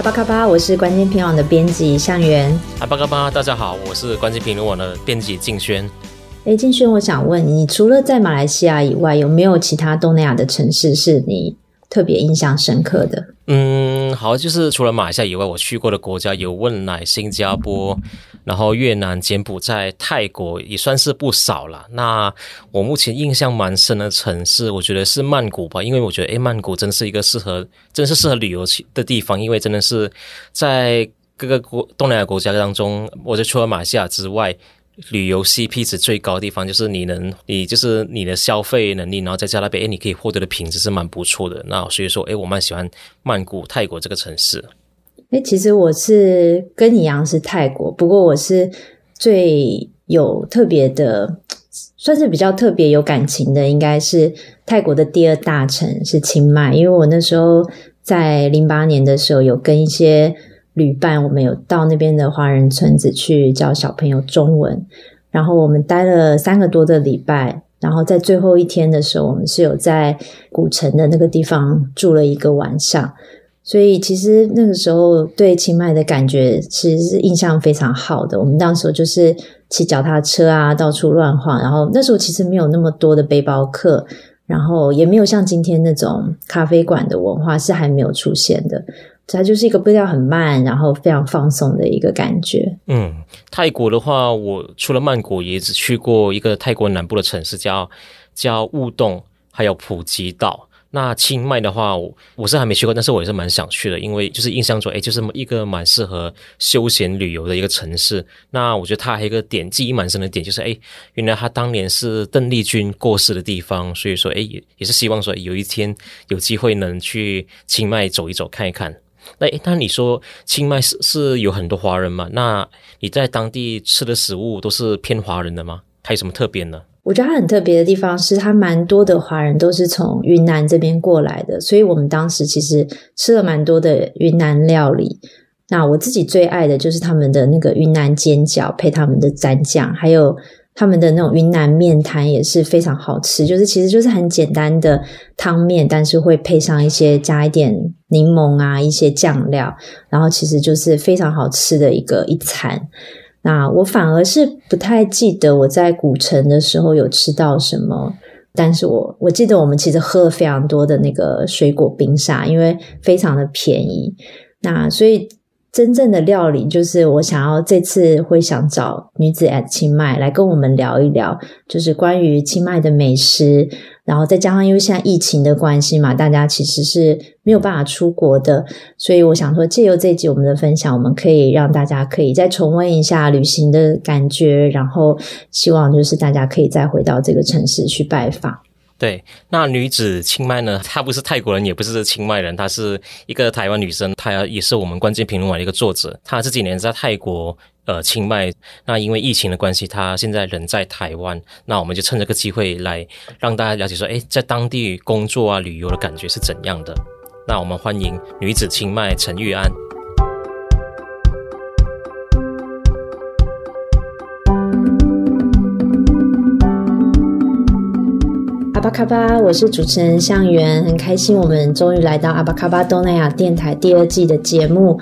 阿巴卡巴，我是关键评论网的编辑向元。阿巴卡巴，大家好，我是关键评论网的编辑静轩。哎，静轩，我想问你，除了在马来西亚以外，有没有其他东南亚的城市是你特别印象深刻的？嗯，好，就是除了马来西亚以外，我去过的国家有汶莱、新加坡。然后越南、柬埔寨、泰国也算是不少了。那我目前印象蛮深的城市，我觉得是曼谷吧，因为我觉得诶，曼谷真是一个适合，真是适合旅游的地方，因为真的是在各个国东南亚国家当中，我觉得除了马来西亚之外，旅游 CP 值最高的地方，就是你能，你就是你的消费能力，然后再加那边，诶，你可以获得的品质是蛮不错的。那所以说，诶，我蛮喜欢曼谷、泰国这个城市。诶，其实我是跟你一样是泰国，不过我是最有特别的，算是比较特别有感情的，应该是泰国的第二大城是清迈，因为我那时候在零八年的时候有跟一些旅伴，我们有到那边的华人村子去教小朋友中文，然后我们待了三个多的礼拜，然后在最后一天的时候，我们是有在古城的那个地方住了一个晚上。所以其实那个时候对清迈的感觉其实是印象非常好的。我们当时就是骑脚踏车啊，到处乱晃。然后那时候其实没有那么多的背包客，然后也没有像今天那种咖啡馆的文化是还没有出现的。它就是一个步调很慢，然后非常放松的一个感觉。嗯，泰国的话，我除了曼谷，也只去过一个泰国南部的城市叫，叫叫乌冬，还有普吉岛。那清迈的话，我我是还没去过，但是我也是蛮想去的，因为就是印象中，诶，就是一个蛮适合休闲旅游的一个城市。那我觉得它还有一个点记忆蛮深的点，就是诶，原来它当年是邓丽君过世的地方，所以说，诶，也也是希望说有一天有机会能去清迈走一走看一看。那诶，那你说清迈是是有很多华人吗？那你在当地吃的食物都是偏华人的吗？还有什么特别呢？我觉得它很特别的地方是，它蛮多的华人都是从云南这边过来的，所以我们当时其实吃了蛮多的云南料理。那我自己最爱的就是他们的那个云南煎饺配他们的蘸酱，还有他们的那种云南面摊也是非常好吃。就是其实就是很简单的汤面，但是会配上一些加一点柠檬啊，一些酱料，然后其实就是非常好吃的一个一餐。那我反而是不太记得我在古城的时候有吃到什么，但是我我记得我们其实喝了非常多的那个水果冰沙，因为非常的便宜。那所以真正的料理就是我想要这次会想找女子 at 清迈来跟我们聊一聊，就是关于清迈的美食。然后再加上，因为现在疫情的关系嘛，大家其实是没有办法出国的，所以我想说，借由这集我们的分享，我们可以让大家可以再重温一下旅行的感觉，然后希望就是大家可以再回到这个城市去拜访。对，那女子清迈呢？她不是泰国人，也不是清迈人，她是一个台湾女生，她也是我们关键评论网的一个作者。她这几年在泰国。呃，清迈，那因为疫情的关系，她现在人在台湾。那我们就趁这个机会来让大家了解说，诶，在当地工作啊、旅游的感觉是怎样的。那我们欢迎女子清迈陈玉安。阿巴卡巴，我是主持人向元，很开心我们终于来到阿巴卡巴东南亚电台第二季的节目。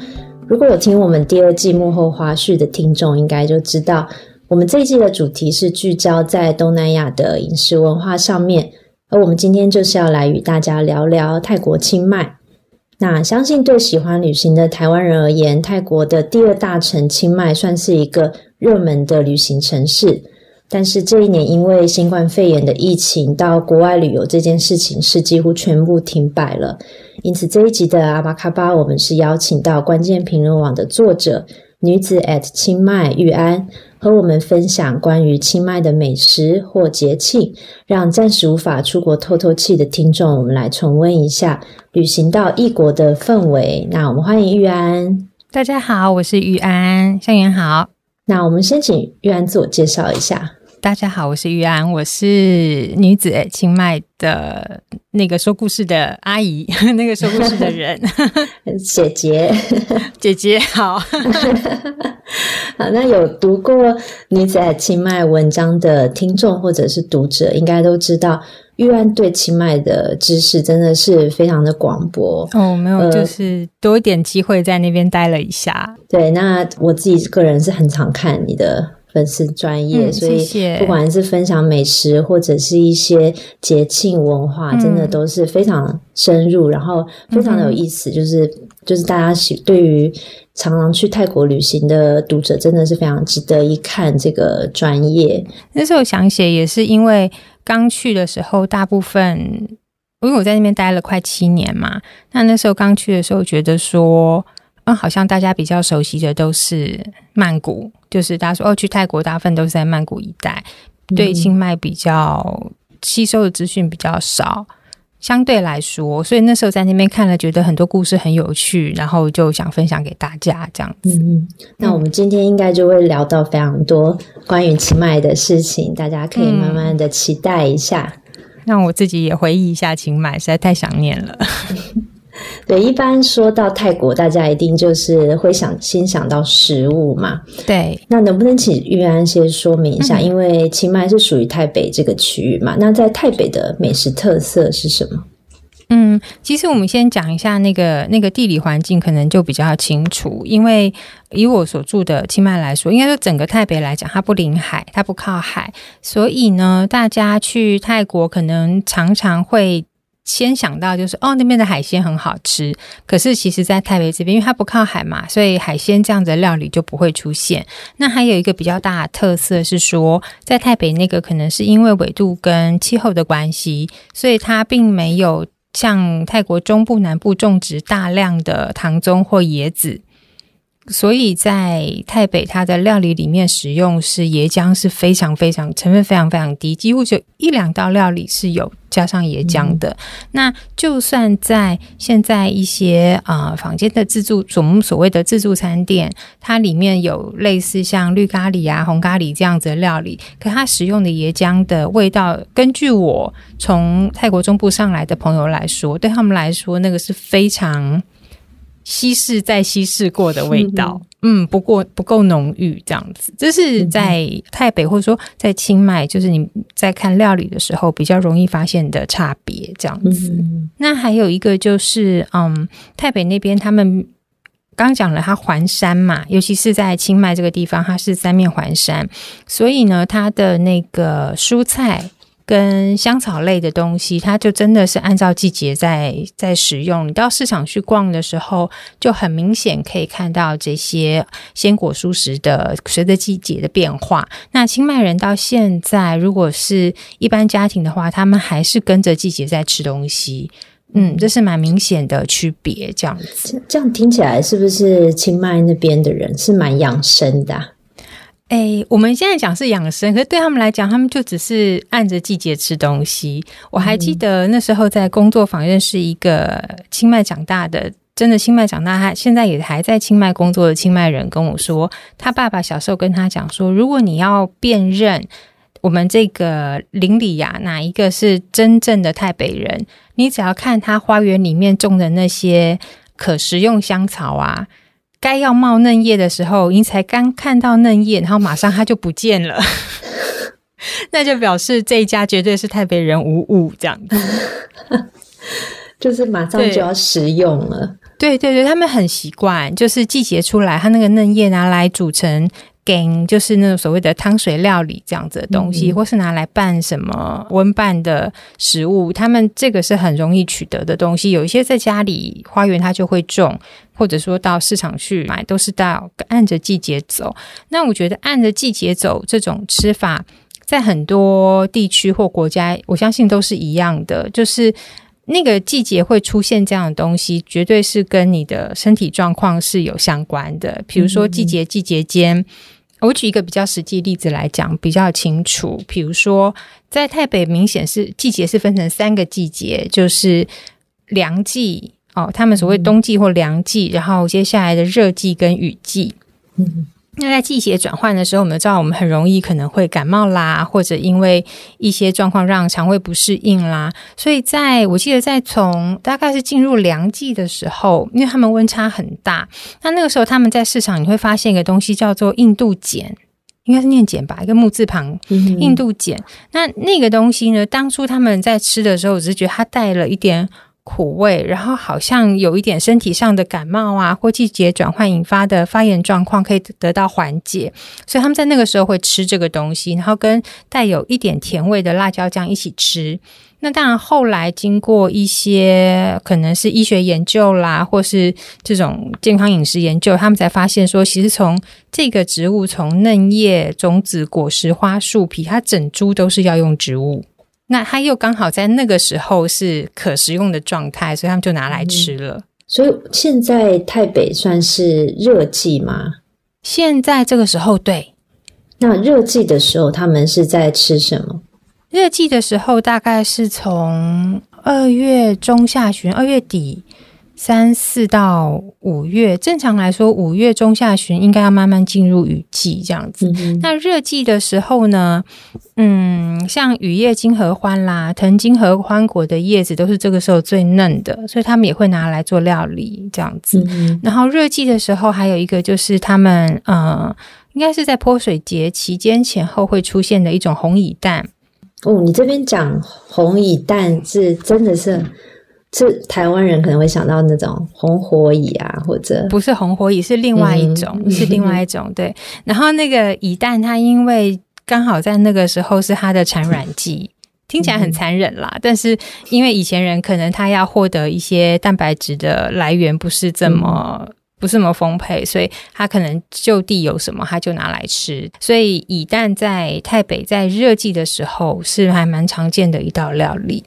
如果有听我们第二季幕后花絮的听众，应该就知道，我们这一季的主题是聚焦在东南亚的饮食文化上面。而我们今天就是要来与大家聊聊泰国清迈。那相信对喜欢旅行的台湾人而言，泰国的第二大城清迈算是一个热门的旅行城市。但是这一年因为新冠肺炎的疫情，到国外旅游这件事情是几乎全部停摆了。因此这一集的阿巴卡巴，我们是邀请到关键评论网的作者女子 at 清迈玉安和我们分享关于清迈的美食或节庆，让暂时无法出国透透气的听众，我们来重温一下旅行到异国的氛围。那我们欢迎玉安。大家好，我是玉安，向元好。那我们先请玉安自我介绍一下。大家好，我是玉安，我是女子清迈的那个说故事的阿姨，那个说故事的人，姐姐，姐姐好。好，那有读过女子清迈文章的听众或者是读者，应该都知道玉安对清迈的知识真的是非常的广博。哦，没有，呃、就是多一点机会在那边待了一下。对，那我自己个人是很常看你的。粉丝专业，所以不管是分享美食或者是一些节庆文化，真的都是非常深入，然后非常的有意思。就是就是大家喜对于常常去泰国旅行的读者，真的是非常值得一看这个专业。那时候想写也是因为刚去的时候，大部分因为我在那边待了快七年嘛，那那时候刚去的时候觉得说。嗯，好像大家比较熟悉的都是曼谷，就是大家说哦，去泰国大部分都是在曼谷一带，对清迈比较吸收的资讯比较少，相对来说，所以那时候在那边看了，觉得很多故事很有趣，然后就想分享给大家这样子。嗯，那我们今天应该就会聊到非常多关于清迈的事情，大家可以慢慢的期待一下。嗯，让我自己也回忆一下清迈，实在太想念了。对，一般说到泰国，大家一定就是会想先想到食物嘛。对，那能不能请玉安先说明一下？嗯、因为清迈是属于泰北这个区域嘛，那在泰北的美食特色是什么？嗯，其实我们先讲一下那个那个地理环境，可能就比较清楚。因为以我所住的清迈来说，应该说整个泰北来讲，它不临海，它不靠海，所以呢，大家去泰国可能常常会。先想到就是哦，那边的海鲜很好吃。可是其实，在台北这边，因为它不靠海嘛，所以海鲜这样子的料理就不会出现。那还有一个比较大的特色是说，在台北那个可能是因为纬度跟气候的关系，所以它并没有像泰国中部、南部种植大量的糖棕或椰子。所以在台北，它的料理里面使用是椰浆是非常非常成分非常非常低，几乎就一两道料理是有加上椰浆的。嗯、那就算在现在一些啊、呃、坊间的自助，我们所谓的自助餐店，它里面有类似像绿咖喱啊、红咖喱这样子的料理，可它使用的椰浆的味道，根据我从泰国中部上来的朋友来说，对他们来说那个是非常。稀释再稀释过的味道，嗯，不过不够浓郁，这样子，这是在泰北或者说在清迈，就是你在看料理的时候比较容易发现的差别，这样子。嗯、那还有一个就是，嗯，泰北那边他们刚讲了，它环山嘛，尤其是在清迈这个地方，它是三面环山，所以呢，它的那个蔬菜。跟香草类的东西，它就真的是按照季节在在使用。你到市场去逛的时候，就很明显可以看到这些鲜果蔬食的随着季节的变化。那清迈人到现在，如果是一般家庭的话，他们还是跟着季节在吃东西。嗯，这是蛮明显的区别。这样子，这样听起来是不是清迈那边的人是蛮养生的啊？哎、欸，我们现在讲是养生，可是对他们来讲，他们就只是按着季节吃东西。我还记得那时候在工作坊认识一个清迈长大的，真的清迈长大，他现在也还在清迈工作的清迈人跟我说，他爸爸小时候跟他讲说，如果你要辨认我们这个邻里呀，哪一个是真正的泰北人，你只要看他花园里面种的那些可食用香草啊。该要冒嫩叶的时候，您才刚看到嫩叶，然后马上它就不见了，那就表示这一家绝对是泰北人无误，这样子，就是马上就要食用了。对对对，他们很习惯，就是季节出来，它那个嫩叶拿来煮成。就是那种所谓的汤水料理这样子的东西，嗯、或是拿来拌什么温拌的食物，他们这个是很容易取得的东西。有一些在家里花园它就会种，或者说到市场去买，都是到按着季节走。那我觉得按着季节走这种吃法，在很多地区或国家，我相信都是一样的，就是那个季节会出现这样的东西，绝对是跟你的身体状况是有相关的。比如说季节季节间。我举一个比较实际例子来讲，比较清楚。比如说，在台北，明显是季节是分成三个季节，就是凉季哦，他们所谓冬季或凉季，然后接下来的热季跟雨季。嗯。那在季节转换的时候，我们知道我们很容易可能会感冒啦，或者因为一些状况让肠胃不适应啦。所以在我记得，在从大概是进入凉季的时候，因为他们温差很大，那那个时候他们在市场你会发现一个东西叫做印度碱，应该是念碱吧，一个木字旁，印度碱。那那个东西呢，当初他们在吃的时候，我只是觉得它带了一点。苦味，然后好像有一点身体上的感冒啊，或季节转换引发的发炎状况可以得到缓解，所以他们在那个时候会吃这个东西，然后跟带有一点甜味的辣椒酱一起吃。那当然，后来经过一些可能是医学研究啦，或是这种健康饮食研究，他们才发现说，其实从这个植物从嫩叶、种子、果实、花、树皮，它整株都是药用植物。那它又刚好在那个时候是可食用的状态，所以他们就拿来吃了。嗯，所以现在台北算是热季吗？现在这个时候，对。那热季的时候，他们是在吃什么？热季的时候，大概是从二月中下旬，二月底。三四到五月，正常来说，五月中下旬应该要慢慢进入雨季这样子。嗯、那热季的时候呢，嗯，像雨叶金合欢啦、藤金合欢果的叶子都是这个时候最嫩的，所以他们也会拿来做料理这样子。嗯、然后热季的时候，还有一个就是他们呃，应该是在泼水节期间前后会出现的一种红蚁蛋。哦，你这边讲红蚁蛋是真的是。这台湾人可能会想到那种红火蚁啊，或者不是红火蚁，是另外一种，嗯、是另外一种。对，然后那个蚁蛋，它因为刚好在那个时候是它的产卵季，听起来很残忍啦。嗯、但是因为以前人可能他要获得一些蛋白质的来源不是这么、嗯、不是这么丰沛，所以他可能就地有什么他就拿来吃。所以蚁蛋在台北在热季的时候是还蛮常见的一道料理。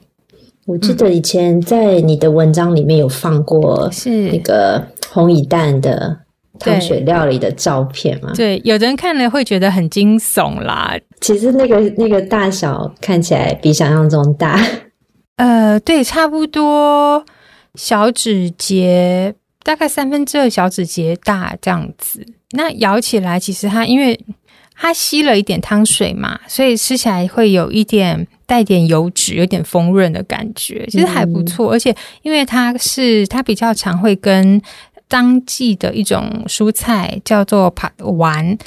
我记得以前在你的文章里面有放过是那个红蚁蛋的汤水料理的照片吗？对，有的人看了会觉得很惊悚啦。其实那个那个大小看起来比想象中大。呃，对，差不多小指节，大概三分之二小指节大这样子。那咬起来，其实它因为它吸了一点汤水嘛，所以吃起来会有一点。带点油脂，有点丰润的感觉，其实还不错。嗯、而且因为它是它比较常会跟当季的一种蔬菜叫做帕丸，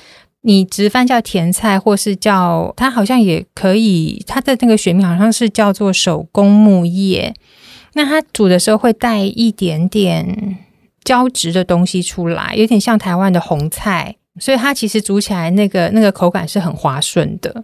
你直翻叫甜菜，或是叫它好像也可以，它的那个学名好像是叫做手工木叶。那它煮的时候会带一点点胶质的东西出来，有点像台湾的红菜，所以它其实煮起来那个那个口感是很滑顺的。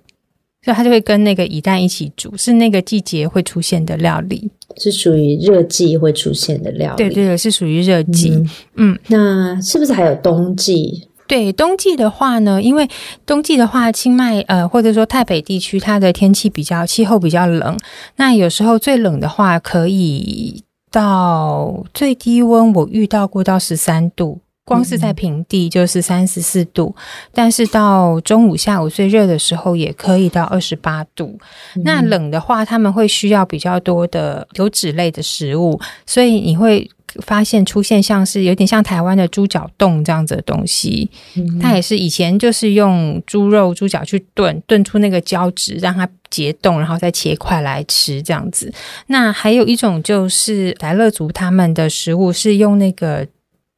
所以它就会跟那个乙蛋一起煮，是那个季节会出现的料理，是属于热季会出现的料理。对对对，是属于热季。嗯，嗯，那是不是还有冬季？对，冬季的话呢，因为冬季的话，清迈呃或者说泰北地区，它的天气比较气候比较冷，那有时候最冷的话可以到最低温，我遇到过到十三度。光是在平地就是三十四度，嗯、但是到中午、下午最热的时候也可以到二十八度。嗯、那冷的话，他们会需要比较多的油脂类的食物，所以你会发现出现像是有点像台湾的猪脚冻这样子的东西。嗯、它也是以前就是用猪肉、猪脚去炖，炖出那个胶质，让它结冻，然后再切块来吃这样子。那还有一种就是莱勒族他们的食物是用那个。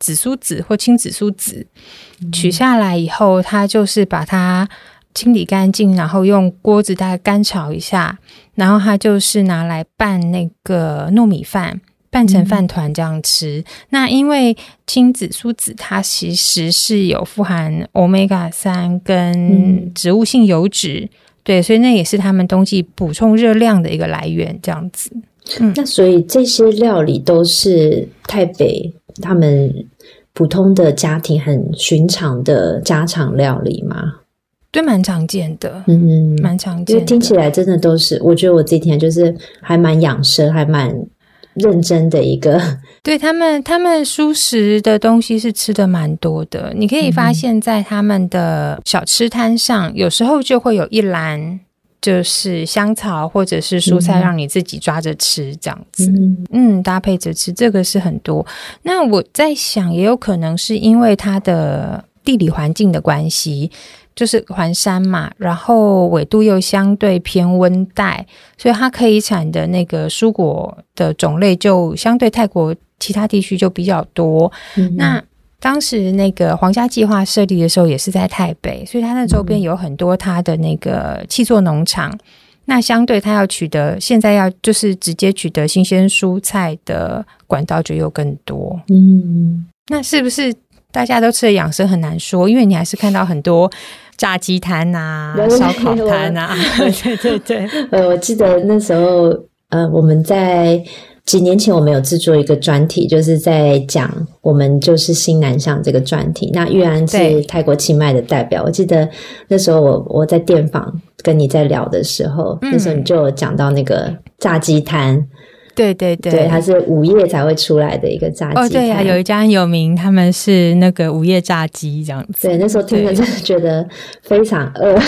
紫苏籽或青紫苏籽取下来以后，它就是把它清理干净，然后用锅子大概干炒一下，然后它就是拿来拌那个糯米饭，拌成饭团这样吃。嗯、那因为青紫苏籽它其实是有富含欧米伽三跟植物性油脂，嗯、对，所以那也是他们冬季补充热量的一个来源，这样子。嗯，那所以这些料理都是台北他们。普通的家庭很寻常的家常料理吗？对，蛮常见的，嗯，蛮常见的。因为听起来真的都是，我觉得我这几天就是还蛮养生，还蛮认真的一个。对他们，他们素食的东西是吃的蛮多的。你可以发现，在他们的小吃摊上，嗯、有时候就会有一篮。就是香草或者是蔬菜，让你自己抓着吃这样子，嗯，嗯，搭配着吃，这个是很多。那我在想，也有可能是因为它的地理环境的关系，就是环山嘛，然后纬度又相对偏温带，所以它可以产的那个蔬果的种类就相对泰国其他地区就比较多。嗯、那当时那个皇家计划设立的时候，也是在台北，所以它那周边有很多它的那个气作农场。嗯、那相对它要取得，现在要就是直接取得新鲜蔬菜的管道就又更多。嗯，那是不是大家都吃的养生很难说？因为你还是看到很多炸鸡摊啊、烧烤摊啊。对对对，呃，我记得那时候，呃，我们在。几年前我们有制作一个专题，就是在讲我们就是新南向这个专题。那玉安是泰国清迈的代表，我记得那时候我我在电访跟你在聊的时候，嗯、那时候你就有讲到那个炸鸡摊，对对对，对，它是午夜才会出来的一个炸鸡摊。哦，对呀、啊，有一家很有名，他们是那个午夜炸鸡这样子。对，那时候听着真的觉得非常饿。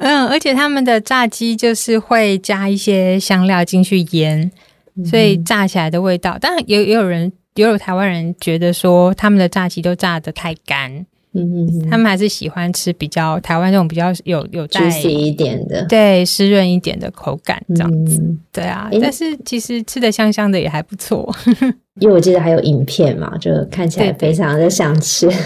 嗯，而且他们的炸鸡就是会加一些香料进去腌。所以炸起来的味道，当然也也有人，也有台湾人觉得说他们的炸鸡都炸的太干，嗯嗯，他们还是喜欢吃比较台湾这种比较有有带 juicy 一点的，对，湿润一点的口感这样子，嗯、对啊，但是其实吃的香香的也还不错，因为我记得还有影片嘛，就看起来非常的想吃。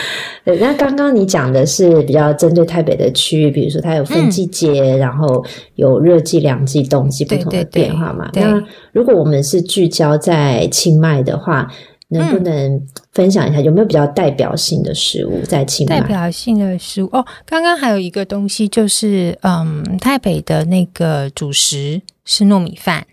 对，那刚刚你讲的是比较针对台北的区域，比如说它有分季节，嗯、然后有热季、凉季、冬季不同的变化嘛。那如果我们是聚焦在清迈的话，能不能分享一下有没有比较代表性的食物在清迈？代表性的食物哦，刚刚还有一个东西就是，嗯，台北的那个主食是糯米饭。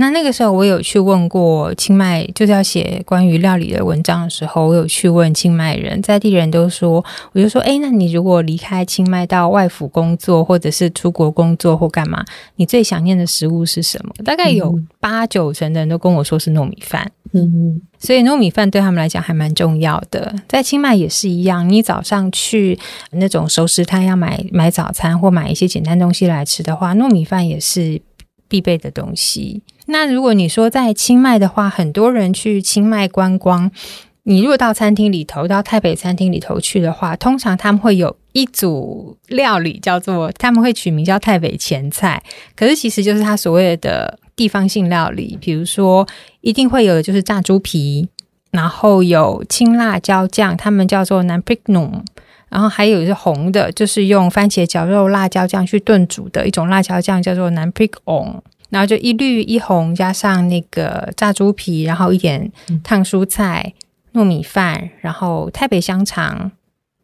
那那个时候，我有去问过清迈，就是要写关于料理的文章的时候，我有去问清迈人，在地人都说，我就说，哎，那你如果离开清迈到外府工作，或者是出国工作或干嘛，你最想念的食物是什么？大概有八九成的人都跟我说是糯米饭。嗯，所以糯米饭对他们来讲还蛮重要的。在清迈也是一样，你早上去那种熟食摊要买买早餐或买一些简单东西来吃的话，糯米饭也是必备的东西。那如果你说在清迈的话，很多人去清迈观光，你如果到餐厅里头，到泰北餐厅里头去的话，通常他们会有一组料理叫做，他们会取名叫泰北前菜，可是其实就是他所谓的地方性料理，比如说一定会有的就是炸猪皮，然后有青辣椒酱，他们叫做 Naan Prik Num，然后还有是红的，就是用番茄绞肉辣椒酱去炖煮的一种辣椒酱，叫做南 pick on。然后就一绿一红，加上那个炸猪皮，然后一点烫蔬菜、糯米饭，然后泰北香肠。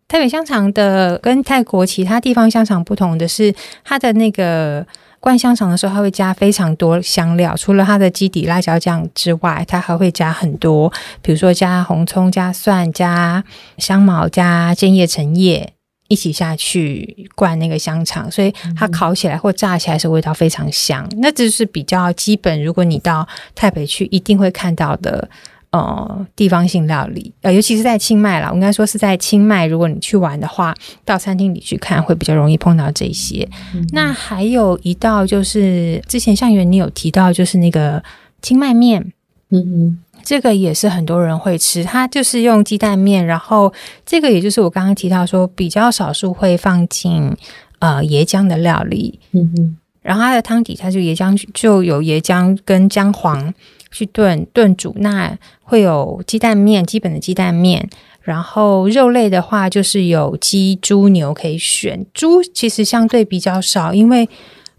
泰北香肠的跟泰国其他地方香肠不同的是，它的那个灌香肠的时候，它会加非常多香料，除了它的基底辣椒酱之外，它还会加很多，比如说加红葱、加蒜、加香茅、加尖叶橙叶。一起下去灌那个香肠，所以它烤起来或炸起来是味道非常香。那这是比较基本，如果你到台北去，一定会看到的呃地方性料理，呃，尤其是在清迈啦，我应该说是在清迈。如果你去玩的话，到餐厅里去看，会比较容易碰到这些。嗯、那还有一道就是之前向元你有提到，就是那个清迈面，嗯嗯。这个也是很多人会吃，它就是用鸡蛋面，然后这个也就是我刚刚提到说比较少数会放进呃椰浆的料理，嗯哼，然后它的汤底它就椰浆就有椰浆跟姜黄去炖炖煮，那会有鸡蛋面，基本的鸡蛋面，然后肉类的话就是有鸡、猪、牛可以选，猪其实相对比较少，因为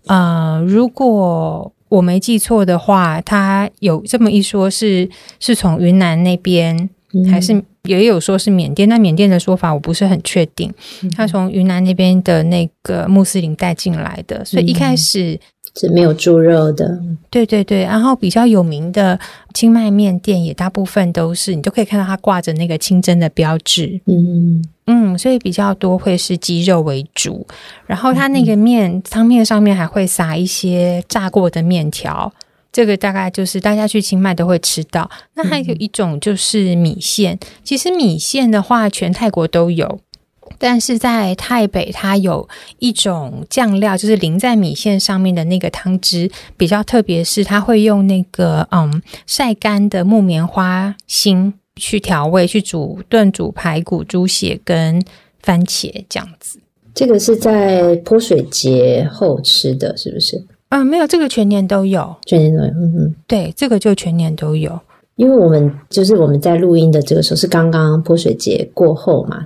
呃如果我没记错的话，它有这么一说是，是从云南那边，还是也有说是缅甸？那缅甸的说法我不是很确定。嗯、他从云南那边的那个穆斯林带进来的，所以一开始。是没有猪肉的，对对对，然后比较有名的清迈面店也大部分都是，你都可以看到它挂着那个清真的标志，嗯嗯，所以比较多会是鸡肉为主，然后它那个面汤面上面还会撒一些炸过的面条。这个大概就是大家去清迈都会吃到。那还有一种就是米线，其实米线的话，全泰国都有。但是在泰北，它有一种酱料，就是淋在米线上面的那个汤汁比较特别，是它会用那个嗯晒干的木棉花心去调味，去煮炖煮排骨、猪血跟番茄这样子。这个是在泼水节后吃的，是不是？嗯，没有，这个全年都有，全年都有。嗯嗯，对，这个就全年都有，因为我们就是我们在录音的这个时候是刚刚泼水节过后嘛。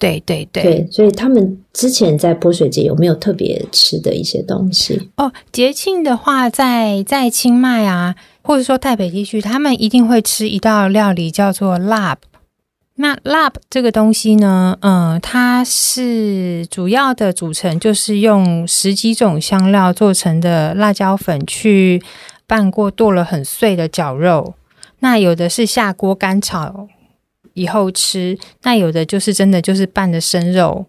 对对对，对，所以他们之前在泼水节有没有特别吃的一些东西？哦，节庆的话在，在在清迈啊，或者说台北地区，他们一定会吃一道料理叫做 lap。那 lap 这个东西呢，嗯，它是主要的组成就是用十几种香料做成的辣椒粉去拌过剁了很碎的绞肉，那有的是下锅干炒。以后吃，那有的就是真的就是拌的生肉，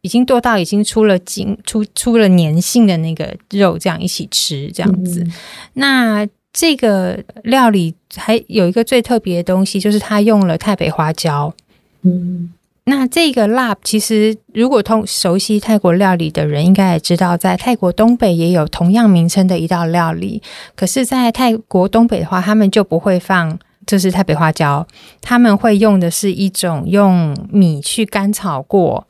已经剁到已经出了筋、出出了粘性的那个肉，这样一起吃这样子。嗯、那这个料理还有一个最特别的东西，就是它用了泰北花椒。嗯，那这个辣其实如果通熟悉泰国料理的人，应该也知道，在泰国东北也有同样名称的一道料理。可是，在泰国东北的话，他们就不会放。这是泰北花椒，他们会用的是一种用米去干炒过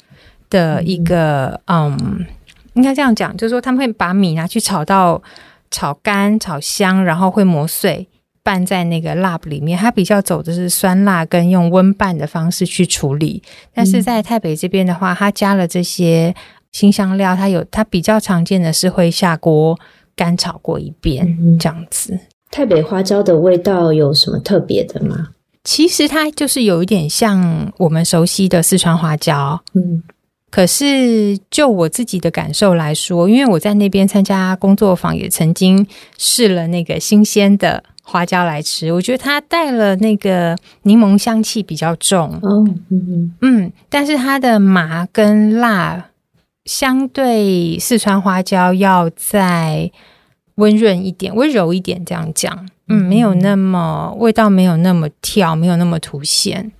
的一个，嗯，嗯，应该这样讲，就是说他们会把米拿去炒到炒干、炒香，然后会磨碎，拌在那个辣里面。它比较走的是酸辣跟用温拌的方式去处理。但是在台北这边的话，它加了这些新香料，它有它比较常见的是会下锅干炒过一遍，嗯、这样子。台北花椒的味道有什么特别的吗？其实它就是有一点像我们熟悉的四川花椒，嗯。可是就我自己的感受来说，因为我在那边参加工作坊，也曾经试了那个新鲜的花椒来吃，我觉得它带了那个柠檬香气比较重，哦，嗯嗯，但是它的麻跟辣相对四川花椒要再。温润一点，温柔一点，这样讲，嗯，没有那么味道，没有那么跳，没有那么凸显。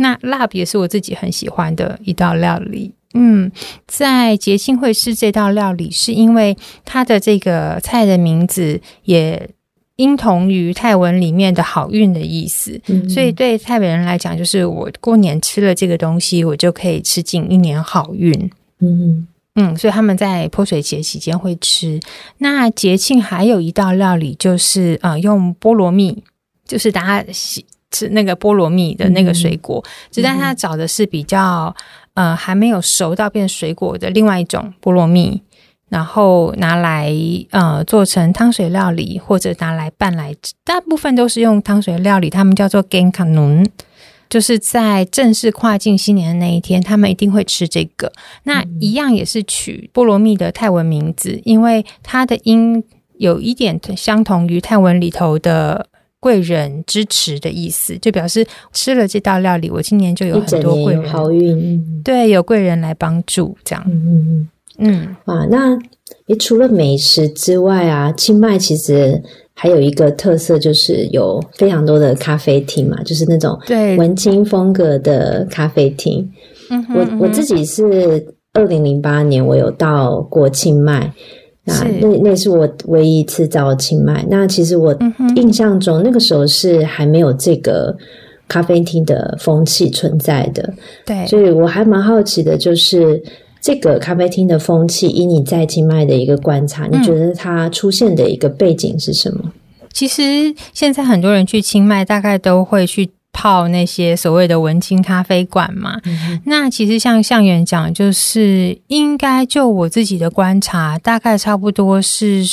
那辣也是我自己很喜欢的一道料理，嗯，在节庆会吃这道料理，是因为它的这个菜的名字也应同于泰文里面的好运的意思，嗯，所以对泰北人来讲，就是我过年吃了这个东西，我就可以吃进一年好运，嗯。嗯，所以他们在泼水节期间会吃。那节庆还有一道料理，就是呃，用菠萝蜜，就是大家吃那个菠萝蜜的那个水果，只但他找的是比较呃还没有熟到变水果的另外一种菠萝蜜，然后拿来呃做成汤水料理，或者拿来拌来吃，大部分都是用汤水料理，他们叫做 Gen Kanun。就是在正式跨境新年的那一天，他们一定会吃这个。那一样也是取菠萝蜜的泰文名字，因为它的音有一点相同于泰文里头的贵人支持的意思，就表示吃了这道料理，我今年就有很多贵人好运。对，有贵人来帮助，这样。嗯嗯嗯。啊，那也除了美食之外啊，清迈其实。还有一个特色就是有非常多的咖啡厅嘛，就是那种文青风格的咖啡厅。我我自己是二零零八年我有到过清迈，那那那是我唯一一次到清迈。那其实我印象中那个时候是还没有这个咖啡厅的风气存在的。对，所以我还蛮好奇的，就是这个咖啡厅的风气，以你在清迈的一个观察，你觉得它出现的一个背景是什么？其实现在很多人去清迈，大概都会去泡那些所谓的文青咖啡馆嘛。嗯、那其实像向远讲，就是应该就我自己的观察，大概差不多是。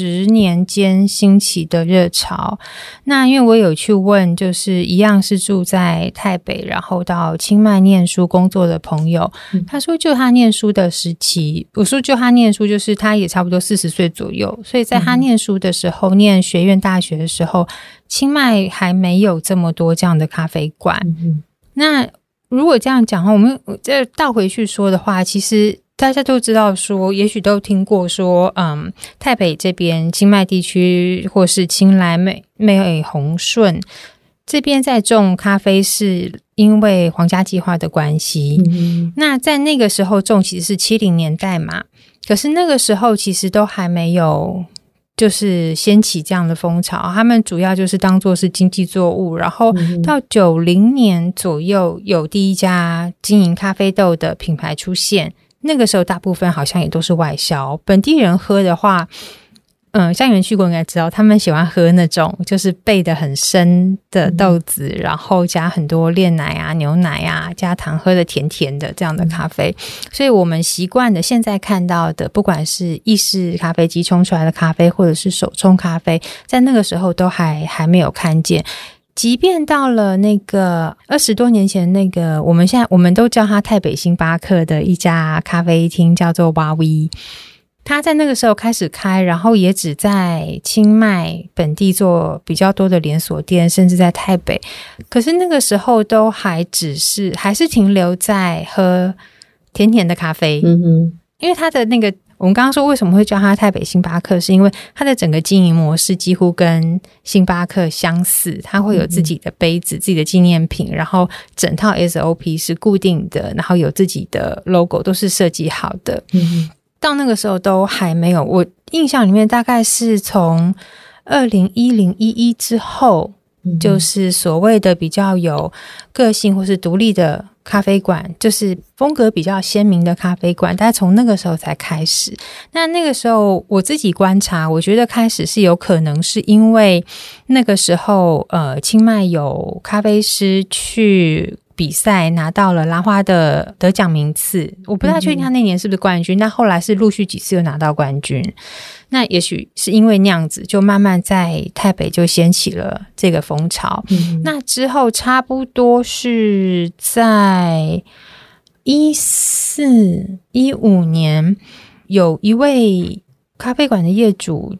十年间兴起的热潮，那因为我有去问，就是一样是住在泰北，然后到清迈念书工作的朋友，嗯、他说就他念书的时期，我说就他念书，就是他也差不多四十岁左右，所以在他念书的时候，嗯、念学院大学的时候，清迈还没有这么多这样的咖啡馆。嗯、那如果这样讲的话，我们再倒回去说的话，其实。大家都知道说，也许都听过说，嗯，台北这边清迈地区或是清莱美美红顺这边在种咖啡，是因为皇家计划的关系。嗯、那在那个时候种，其实是七零年代嘛，可是那个时候其实都还没有。就是掀起这样的风潮，他们主要就是当做是经济作物，然后到九零年左右有第一家经营咖啡豆的品牌出现，那个时候大部分好像也都是外销，本地人喝的话。嗯，像你们去过应该知道，他们喜欢喝那种就是焙的很深的豆子，嗯、然后加很多炼奶啊、牛奶啊，加糖，喝的甜甜的这样的咖啡。嗯、所以我们习惯的现在看到的，不管是意式咖啡机冲出来的咖啡，或者是手冲咖啡，在那个时候都还还没有看见。即便到了那个二十多年前，那个我们现在我们都叫它泰北星巴克的一家咖啡厅，叫做哇威。他在那个时候开始开，然后也只在清迈本地做比较多的连锁店，甚至在泰北。可是那个时候都还只是还是停留在喝甜甜的咖啡。嗯哼，因为他的那个我们刚刚说为什么会叫它台北星巴克，是因为它的整个经营模式几乎跟星巴克相似，它会有自己的杯子、嗯、自己的纪念品，然后整套 SOP 是固定的，然后有自己的 logo 都是设计好的。嗯。到那个时候都还没有，我印象里面大概是从二零一零一一之后，嗯、就是所谓的比较有个性或是独立的咖啡馆，就是风格比较鲜明的咖啡馆，大概从那个时候才开始。那那个时候我自己观察，我觉得开始是有可能是因为那个时候，呃，清迈有咖啡师去。比赛拿到了拉花的得奖名次，我不太确定他那年是不是冠军，嗯、但后来是陆续几次又拿到冠军。那也许是因为那样子，就慢慢在台北就掀起了这个风潮。嗯、那之后差不多是在一四一五年，有一位咖啡馆的业主。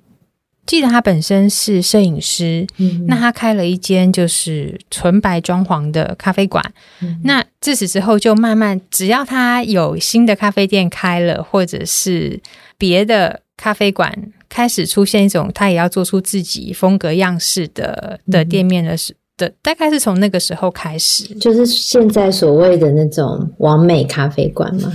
记得他本身是摄影师，嗯、那他开了一间就是纯白装潢的咖啡馆。嗯、那自此之后，就慢慢只要他有新的咖啡店开了，或者是别的咖啡馆开始出现一种他也要做出自己风格样式的的店面的时的，大概是从那个时候开始，就是现在所谓的那种完美咖啡馆吗？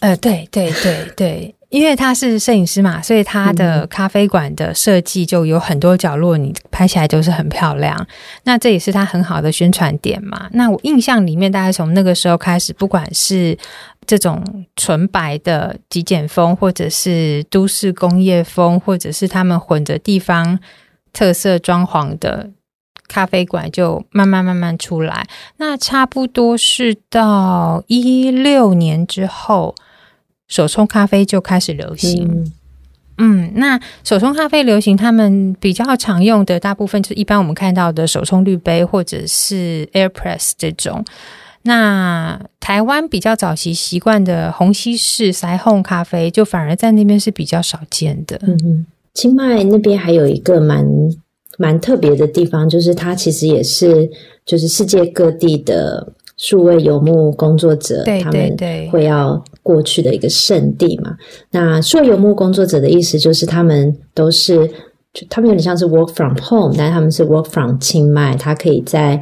呃，对对对对。因为他是摄影师嘛，所以他的咖啡馆的设计就有很多角落，你拍起来都是很漂亮。那这也是他很好的宣传点嘛。那我印象里面，大概从那个时候开始，不管是这种纯白的极简风，或者是都市工业风，或者是他们混着地方特色装潢的咖啡馆，就慢慢慢慢出来。那差不多是到一六年之后。手冲咖啡就开始流行，嗯，嗯，那手冲咖啡流行，他们比较常用的大部分就是一般我们看到的手冲滤杯或者是 Airpress 这种。那台湾比较早期习惯的虹吸式塞烘咖啡，就反而在那边是比较少见的。嗯，清迈那边还有一个蛮蛮特别的地方，就是它其实也是就是世界各地的。数位游牧工作者，他们会要过去的一个圣地嘛。那数位游牧工作者的意思就是，他们都是，他们有点像是 work from home，但是他们是 work from 清迈。他可以在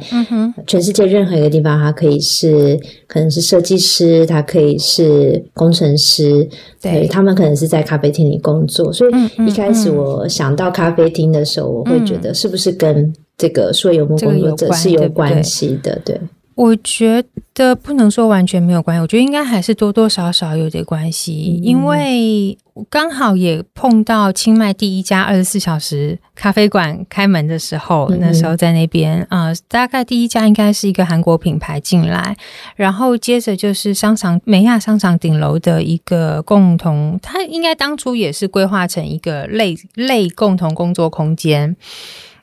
全世界任何一个地方，他可以是可能是设计师，他可以是工程师，对，他们可能是在咖啡厅里工作。所以一开始我想到咖啡厅的时候，我会觉得是不是跟这个数位游牧工作者是有关系的？对。我觉得不能说完全没有关系，我觉得应该还是多多少少有点关系，嗯、因为刚好也碰到清迈第一家二十四小时咖啡馆开门的时候，嗯、那时候在那边啊、呃，大概第一家应该是一个韩国品牌进来，然后接着就是商场美亚商场顶楼的一个共同，它应该当初也是规划成一个类类共同工作空间。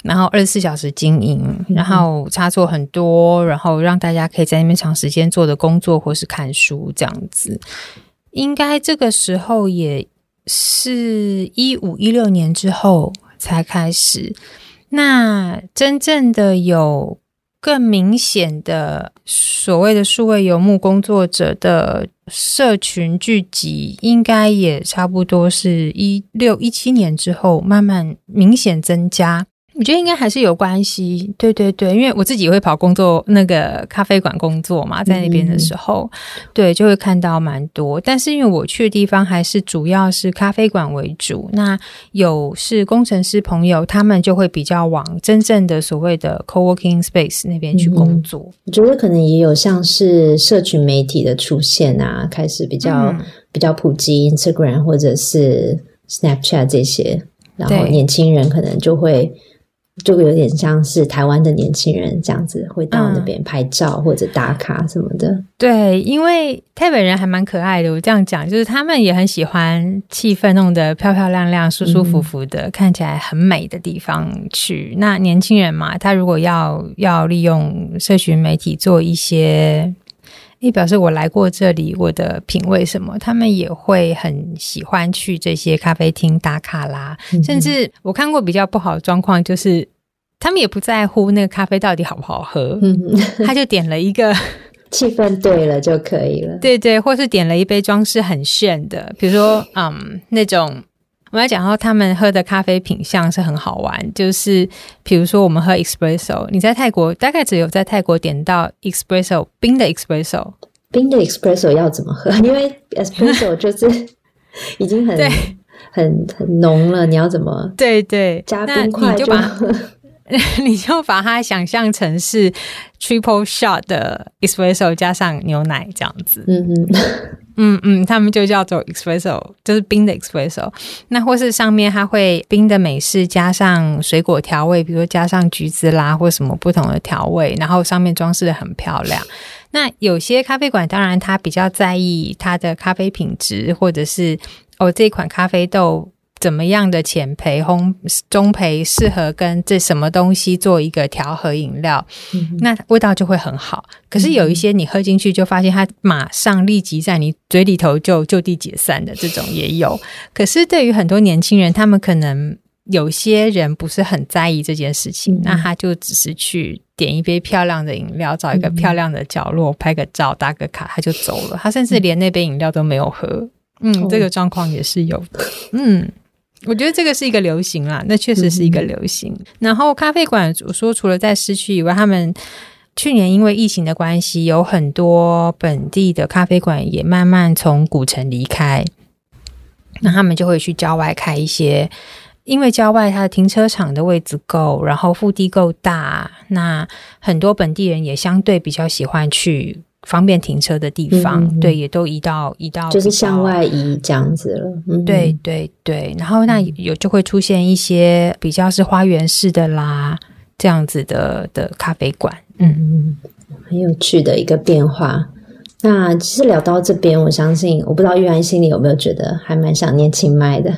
然后二十四小时经营，然后插座很多，然后让大家可以在那边长时间做的工作或是看书这样子。应该这个时候也是一五一六年之后才开始。那真正的有更明显的所谓的数位游牧工作者的社群聚集，应该也差不多是一六一七年之后慢慢明显增加。我觉得应该还是有关系，对对对，因为我自己也会跑工作那个咖啡馆工作嘛，在那边的时候，嗯、对，就会看到蛮多。但是因为我去的地方还是主要是咖啡馆为主，那有是工程师朋友，他们就会比较往真正的所谓的 co-working space 那边去工作。嗯、我觉得可能也有像是社群媒体的出现啊，开始比较、嗯、比较普及，Instagram 或者是 Snapchat 这些，然后年轻人可能就会。就有点像是台湾的年轻人这样子，会到那边拍照或者打卡什么的。嗯、对，因为台北人还蛮可爱的。我这样讲，就是他们也很喜欢气氛弄得漂漂亮亮、舒舒服服的，嗯、看起来很美的地方去。那年轻人嘛，他如果要要利用社群媒体做一些。也表示我来过这里，我的品味什么，他们也会很喜欢去这些咖啡厅打卡啦。嗯、甚至我看过比较不好的状况，就是他们也不在乎那个咖啡到底好不好喝，嗯、他就点了一个 气氛对了就可以了。对对，或是点了一杯装饰很炫的，比如说嗯那种。我们要讲到他们喝的咖啡品相是很好玩，就是比如说我们喝 espresso，你在泰国大概只有在泰国点到 espresso 冰的 espresso，冰的 espresso 要怎么喝？因为 espresso 就是已经很对很很浓了，你要怎么？对对，加冰块就把 你就把它想象成是 triple shot 的 espresso 加上牛奶这样子。嗯嗯。嗯嗯，他们就叫做 espresso，就是冰的 espresso。那或是上面它会冰的美式加上水果调味，比如说加上橘子啦，或什么不同的调味，然后上面装饰的很漂亮。那有些咖啡馆当然它比较在意它的咖啡品质，或者是哦这款咖啡豆。怎么样的浅焙、烘、中焙适合跟这什么东西做一个调和饮料，嗯、那味道就会很好。可是有一些你喝进去就发现它马上立即在你嘴里头就就地解散的这种也有。可是对于很多年轻人，他们可能有些人不是很在意这件事情，嗯、那他就只是去点一杯漂亮的饮料，找一个漂亮的角落拍个照、打个卡，他就走了。他甚至连那杯饮料都没有喝。嗯，这个状况也是有的。嗯。我觉得这个是一个流行啦，那确实是一个流行。嗯、然后咖啡馆，我说除了在市区以外，他们去年因为疫情的关系，有很多本地的咖啡馆也慢慢从古城离开，那他们就会去郊外开一些，因为郊外它的停车场的位置够，然后腹地够大，那很多本地人也相对比较喜欢去。方便停车的地方，嗯、对，也都移到移到，就是向外移这样子了。嗯、对对对，然后那有就会出现一些比较是花园式的啦，这样子的的咖啡馆，嗯，很有趣的一个变化。那其实聊到这边，我相信我不知道玉安心里有没有觉得还蛮想念清迈的。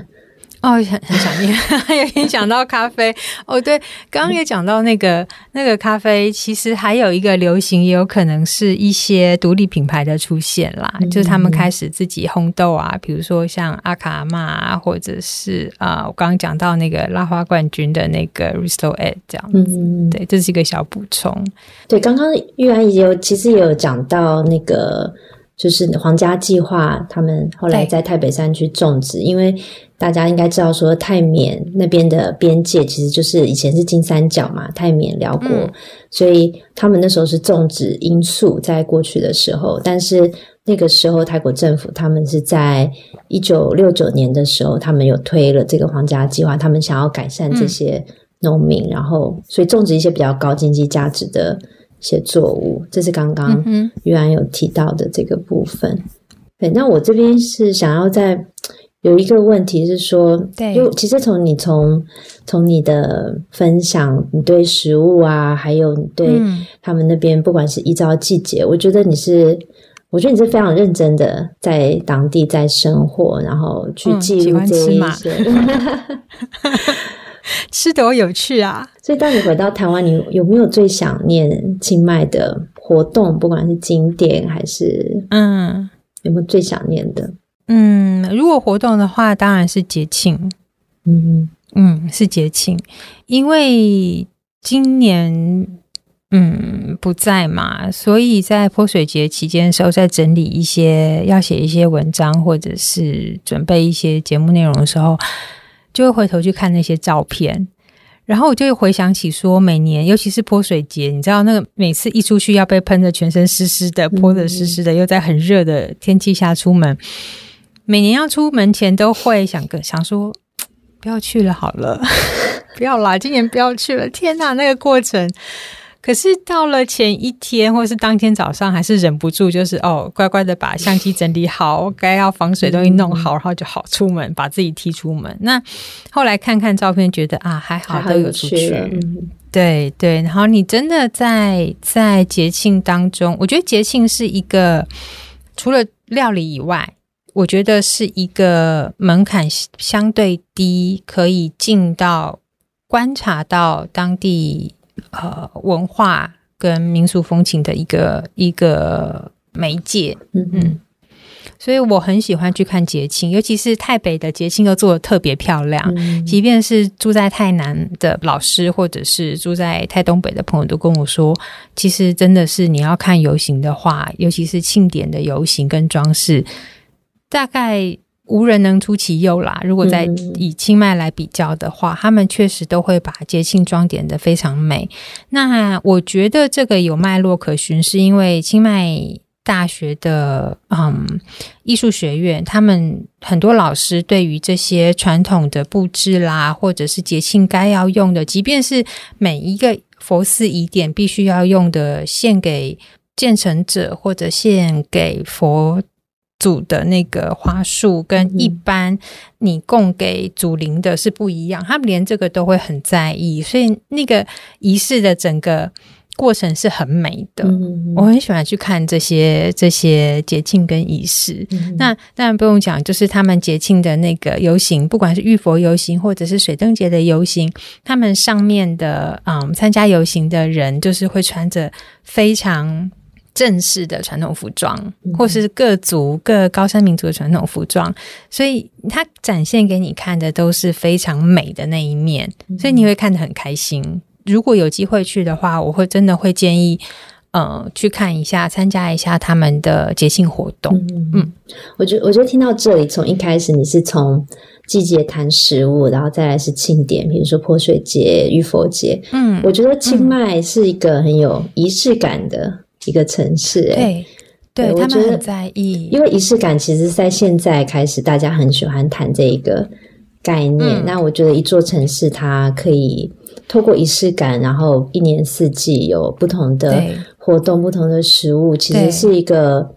哦，很很想念，有点想到咖啡。哦，对，刚刚也讲到那个那个咖啡，其实还有一个流行，也有可能是一些独立品牌的出现啦，嗯、就是他们开始自己烘豆啊，比如说像阿卡阿嬷啊，或者是啊、呃，我刚刚讲到那个拉花冠军的那个 Risto Ed 这样子。嗯，对，这是一个小补充。对，刚刚玉安也有其实也有讲到那个。就是皇家计划，他们后来在太北山区种植，因为大家应该知道说泰缅那边的边界其实就是以前是金三角嘛，泰缅寮国，嗯、所以他们那时候是种植罂粟，在过去的时候，但是那个时候泰国政府他们是在一九六九年的时候，他们有推了这个皇家计划，他们想要改善这些农民，嗯、然后所以种植一些比较高经济价值的。些作物，这是刚刚玉安有提到的这个部分。嗯、对，那我这边是想要在有一个问题是说，对，因为其实从你从从你的分享，你对食物啊，还有你对他们那边，不管是依照季节，嗯、我觉得你是，我觉得你是非常认真的在当地在生活，然后去记录这一些。嗯 吃多有趣啊！所以当你回到台湾，你有没有最想念清迈的活动？不管是景点还是嗯，有没有最想念的？嗯，如果活动的话，当然是节庆。嗯嗯，是节庆，因为今年嗯不在嘛，所以在泼水节期间的时候，在整理一些要写一些文章，或者是准备一些节目内容的时候，就会回头去看那些照片。然后我就会回想起说，每年尤其是泼水节，你知道那个每次一出去要被喷的全身湿湿的，泼的湿湿的，又在很热的天气下出门，每年要出门前都会想个想说，不要去了好了，不要啦，今年不要去了。天哪，那个过程。可是到了前一天，或是当天早上，还是忍不住，就是哦，乖乖的把相机整理好，该要防水东西弄好，然后就好出门，把自己踢出门。那后来看看照片，觉得啊，还好都有出去。嗯、对对，然后你真的在在节庆当中，我觉得节庆是一个除了料理以外，我觉得是一个门槛相对低，可以进到观察到当地。呃，文化跟民俗风情的一个一个媒介，嗯嗯，所以我很喜欢去看节庆，尤其是台北的节庆都做的特别漂亮。嗯、即便是住在泰南的老师，或者是住在泰东北的朋友，都跟我说，其实真的是你要看游行的话，尤其是庆典的游行跟装饰，大概。无人能出其右啦。如果在以清迈来比较的话，嗯、他们确实都会把节庆装点得非常美。那我觉得这个有脉络可循，是因为清迈大学的嗯艺术学院，他们很多老师对于这些传统的布置啦，或者是节庆该要用的，即便是每一个佛寺仪典必须要用的，献给建成者或者献给佛。组的那个花束跟一般你供给祖灵的是不一样，他们连这个都会很在意，所以那个仪式的整个过程是很美的。我很喜欢去看这些这些节庆跟仪式。那当然不用讲，就是他们节庆的那个游行，不管是浴佛游行或者是水灯节的游行，他们上面的嗯参加游行的人，就是会穿着非常。正式的传统服装，或是各族各高山民族的传统服装，所以它展现给你看的都是非常美的那一面，所以你会看得很开心。如果有机会去的话，我会真的会建议，呃，去看一下，参加一下他们的节庆活动。嗯，嗯，我觉，我觉得听到这里，从一开始你是从季节谈食物，然后再来是庆典，比如说泼水节、浴佛节。嗯，我觉得清迈是一个很有仪式感的。一个城市，哎，对，对他们很在意，因为仪式感其实，在现在开始，大家很喜欢谈这一个概念。嗯、那我觉得，一座城市它可以透过仪式感，然后一年四季有不同的活动、不同的食物，其实是一个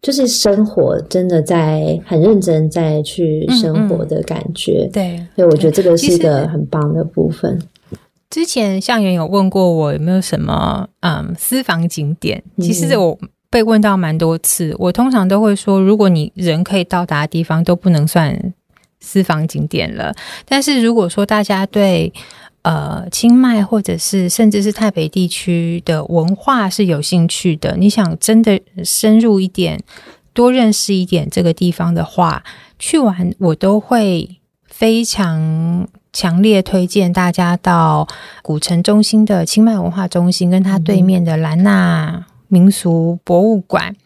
就是生活真的在很认真在去生活的感觉。嗯嗯对，所以我觉得这个是一个很棒的部分。之前向远有问过我有没有什么嗯私房景点，其实我被问到蛮多次，我通常都会说，如果你人可以到达的地方都不能算私房景点了。但是如果说大家对呃清迈或者是甚至是台北地区的文化是有兴趣的，你想真的深入一点，多认识一点这个地方的话，去玩我都会非常。强烈推荐大家到古城中心的清迈文化中心，跟它对面的兰纳民俗博物馆、嗯、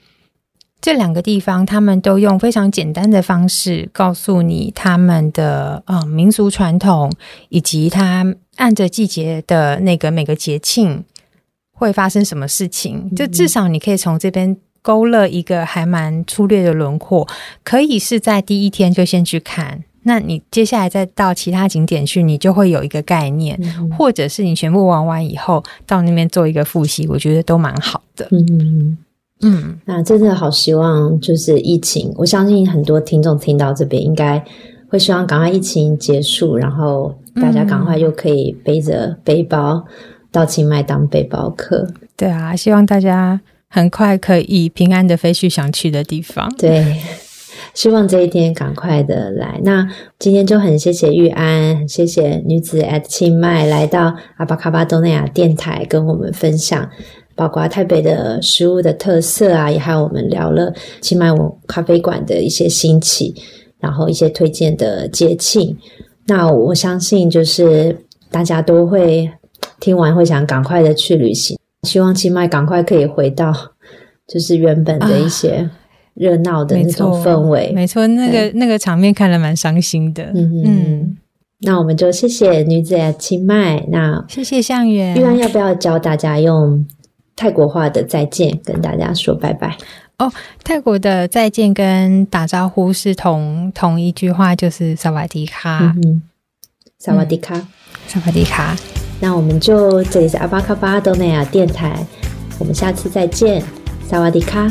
这两个地方，他们都用非常简单的方式告诉你他们的嗯民俗传统，以及它按着季节的那个每个节庆会发生什么事情。就至少你可以从这边勾勒一个还蛮粗略的轮廓，可以是在第一天就先去看。那你接下来再到其他景点去，你就会有一个概念，嗯、或者是你全部玩完以后到那边做一个复习，我觉得都蛮好的。嗯嗯嗯，那真的好希望就是疫情，我相信很多听众听到这边应该会希望赶快疫情结束，然后大家赶快又可以背着背包到清迈当背包客。对啊，希望大家很快可以平安的飞去想去的地方。对。希望这一天赶快的来。那今天就很谢谢玉安，谢谢女子 at 清迈来到阿巴卡巴东内亚电台跟我们分享，包括台北的食物的特色啊，也还有我们聊了清迈咖啡馆的一些兴起，然后一些推荐的节庆。那我相信就是大家都会听完会想赶快的去旅行。希望清迈赶快可以回到就是原本的一些热闹的那种氛围。啊、没错，那个那个场面看了蛮伤心的。嗯嗯，那我们就谢谢女子的清迈。那谢谢向远。玉安要不要教大家用泰国话的再见跟大家说拜拜？哦，泰国的再见跟打招呼是同同一句话，就是萨瓦迪卡。嗯，萨瓦迪卡，萨瓦迪卡。那我们就这里是阿巴卡巴多内亚电台，我们下次再见，萨瓦迪卡，